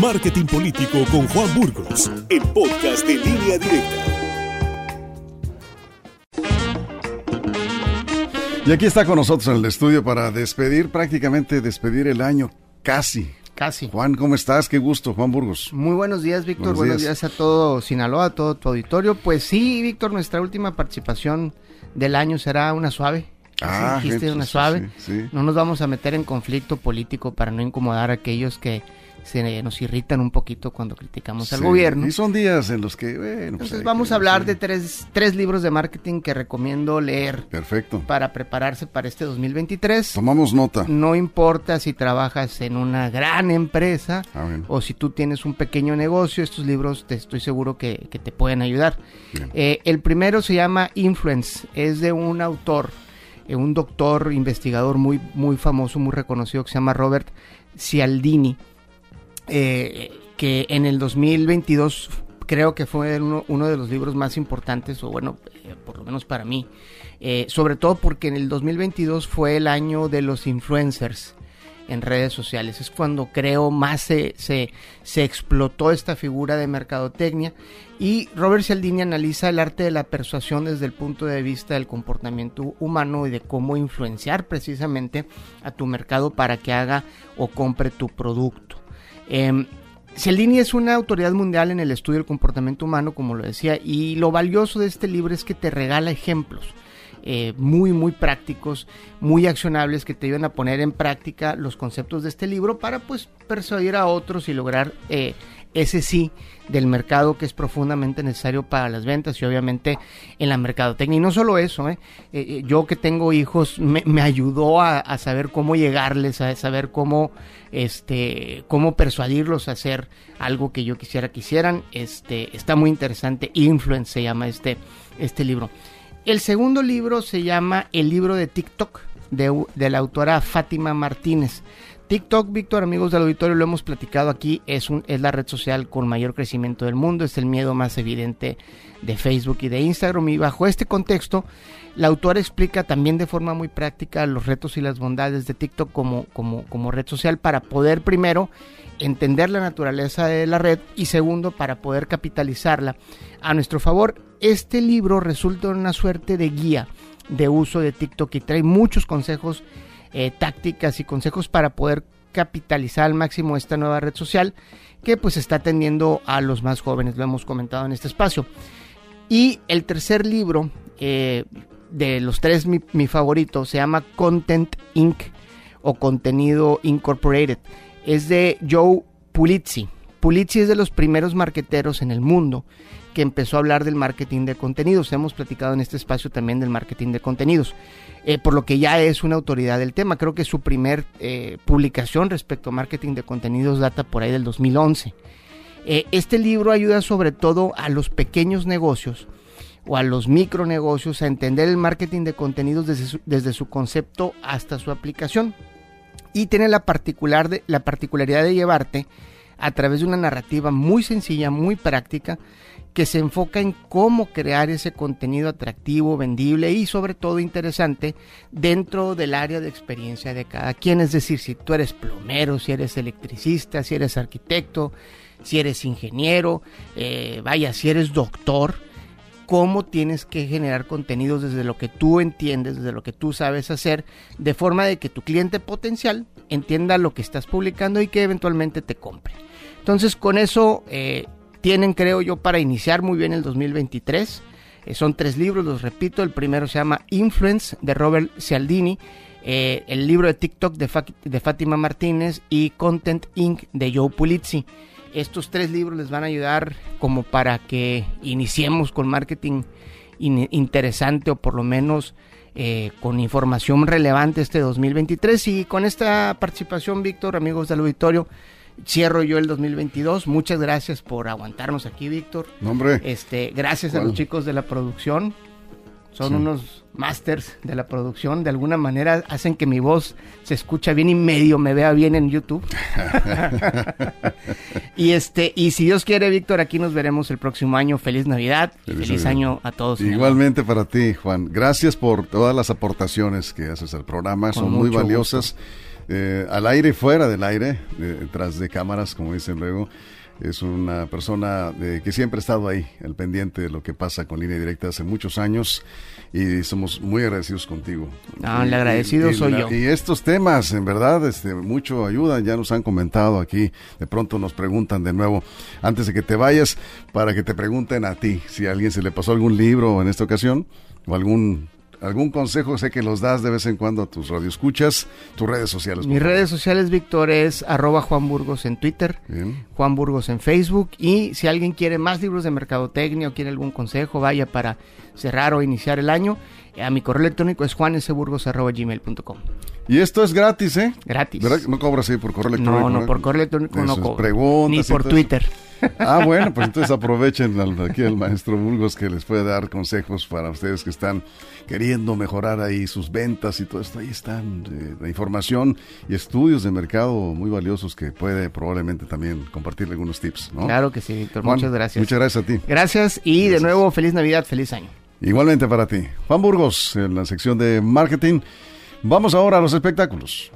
Marketing Político con Juan Burgos, el podcast de línea directa. Y aquí está con nosotros en el estudio para despedir, prácticamente despedir el año casi. Casi. Juan, ¿cómo estás? Qué gusto, Juan Burgos. Muy buenos días, Víctor. Buenos Buenos, días. días. a todo Sinaloa, a todo tu auditorio. Pues sí, Víctor, nuestra última participación del año será una suave. Ah, Sí, dijiste gente, una suave. sí, sí. No nos vamos a meter en conflicto político para no incomodar a aquellos que se nos irritan un poquito cuando criticamos al gobierno. Y son días en los que, bueno, pues Entonces vamos que- a hablar sí. de tres, tres libros de marketing que recomiendo leer Perfecto. para prepararse para este 2023. Tomamos nota. No importa si trabajas en una gran empresa Ah, o si tú tienes un pequeño negocio, estos libros te estoy seguro que, que te pueden ayudar. Eh, el primero se llama Influence, es de un autor, eh, un doctor investigador muy, muy famoso, muy reconocido, que se llama Robert Cialdini, eh, que en el 2022 creo que fue uno, de los libros más importantes, o bueno, eh, por lo menos para mí, eh, sobre todo porque en el 2022 fue el año de los influencers en redes sociales. Es cuando creo más se, se, se explotó esta figura de mercadotecnia y Robert Cialdini analiza el arte de la persuasión desde el punto de vista del comportamiento humano y de cómo influenciar precisamente a tu mercado para que haga o compre tu producto. Eh, Cialdini es una autoridad mundial en el estudio del comportamiento humano, como lo decía, y lo valioso de este libro es que te regala ejemplos eh, muy, muy prácticos, muy accionables que te ayudan a poner en práctica los conceptos de este libro para pues persuadir a otros y lograr eh, ese sí del mercado que es profundamente necesario para las ventas y obviamente en la mercadotecnia. Y no solo eso, ¿eh? Eh, eh, yo que tengo hijos me, ayudó a, saber cómo llegarles, a saber cómo, este, cómo persuadirlos a hacer algo que yo quisiera que hicieran. Este, está muy interesante. Influence se llama este, este libro. El segundo libro se llama El libro de TikTok de la autora Fátima Martínez. TikTok, Víctor, amigos del auditorio, lo hemos platicado aquí, es, la red social con mayor crecimiento del mundo, es el miedo más evidente de Facebook y de Instagram. Y bajo este contexto, la autora explica también de forma muy práctica los retos y las bondades de TikTok como, como, como red social para poder primero entender la naturaleza de la red y segundo para poder capitalizarla a nuestro favor. Este libro resulta una suerte de guía de uso de TikTok y trae muchos consejos eh, tácticas y consejos para poder capitalizar al máximo esta nueva red social que pues está atendiendo a los más jóvenes, lo hemos comentado en este espacio. Y el tercer libro, eh, de los tres mi, favorito, se llama Content Inc. o Contenido Incorporated. Es de Joe Pulizzi. Pulizzi es de los primeros marqueteros en el mundo que empezó a hablar del marketing de contenidos. Hemos platicado en este espacio también del marketing de contenidos, eh, por lo que ya es una autoridad del tema. Creo que su primer eh, publicación respecto a marketing de contenidos data por ahí del 2011. Eh, este libro ayuda sobre todo a los pequeños negocios o a los micronegocios a entender el marketing de contenidos desde su, concepto hasta su aplicación. Y tiene la, la particularidad de llevarte a través de una narrativa muy sencilla, muy práctica, que se enfoca en cómo crear ese contenido atractivo, vendible y sobre todo interesante dentro del área de experiencia de cada quien. Es decir, si tú eres plomero, si eres electricista, si eres arquitecto, si eres ingeniero, eh, vaya, si eres doctor, cómo tienes que generar contenidos desde lo que tú entiendes, desde lo que tú sabes hacer, de forma de que tu cliente potencial entienda lo que estás publicando y que eventualmente te compre. Entonces, con eso eh, tienen, creo yo, para iniciar muy bien el 2023. Eh, son tres libros, los repito. El primero se llama Influence de Robert Cialdini. Eh, el libro de TikTok de, de, Fátima Martínez y Content Inc. de Joe Pulizzi. Estos tres libros les van a ayudar como para que iniciemos con marketing in interesante o por lo menos eh, con información relevante este 2023. Y con esta participación, Víctor, amigos del auditorio, cierro yo el 2022. Muchas gracias por aguantarnos aquí, Víctor. No, hombre. Este, gracias a los chicos de la producción. Son sí. unos masters de la producción. De alguna manera hacen que mi voz se escucha bien y medio me vea bien en YouTube. y este, y si Dios quiere, Víctor, aquí nos veremos el próximo año. Feliz Navidad feliz, y feliz año a todos. Igualmente para ti, Juan. Gracias por todas las aportaciones que haces al programa. Son muy valiosas. Eh, al aire y fuera del aire, detrás de cámaras, como dicen luego. Es una persona que siempre ha estado ahí, al pendiente de lo que pasa con línea directa hace muchos años y somos muy agradecidos contigo. Ah, el agradecido soy yo. Y estos temas, en verdad, este, mucho ayudan, ya nos han comentado aquí, de pronto nos preguntan de nuevo, antes de que te vayas, para que te pregunten a ti, si a alguien se le pasó algún libro en esta ocasión, o algún algún consejo sé que los das de vez en cuando a tus radioescuchas, tus redes sociales. Mis redes sociales, Víctor, es arroba Juan Burgos en Twitter, Juan Burgos en Facebook y si alguien quiere más libros de mercadotecnia o quiere algún consejo, vaya para cerrar o iniciar el año, a mi correo electrónico es juanesburgos.gmail.com. Y esto es gratis, ¿eh? Gratis. No cobras ahí por correo electrónico. No, no, por correo electrónico no cobro. Ni por Twitter. Ah, bueno, pues entonces aprovechen aquí al maestro Burgos que les puede dar consejos para ustedes que están queriendo mejorar ahí sus ventas y todo esto. Ahí están eh, la información y estudios de mercado muy valiosos que puede probablemente también compartirle algunos tips, ¿no? Claro que sí, Víctor. muchas gracias. Muchas gracias a ti. Gracias y de nuevo feliz Navidad, feliz año. Igualmente para ti. Juan Burgos, en la sección de marketing. Vamos ahora a los espectáculos.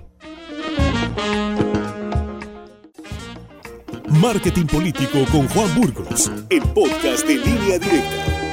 Marketing Político con Juan Burgos, el podcast de línea directa.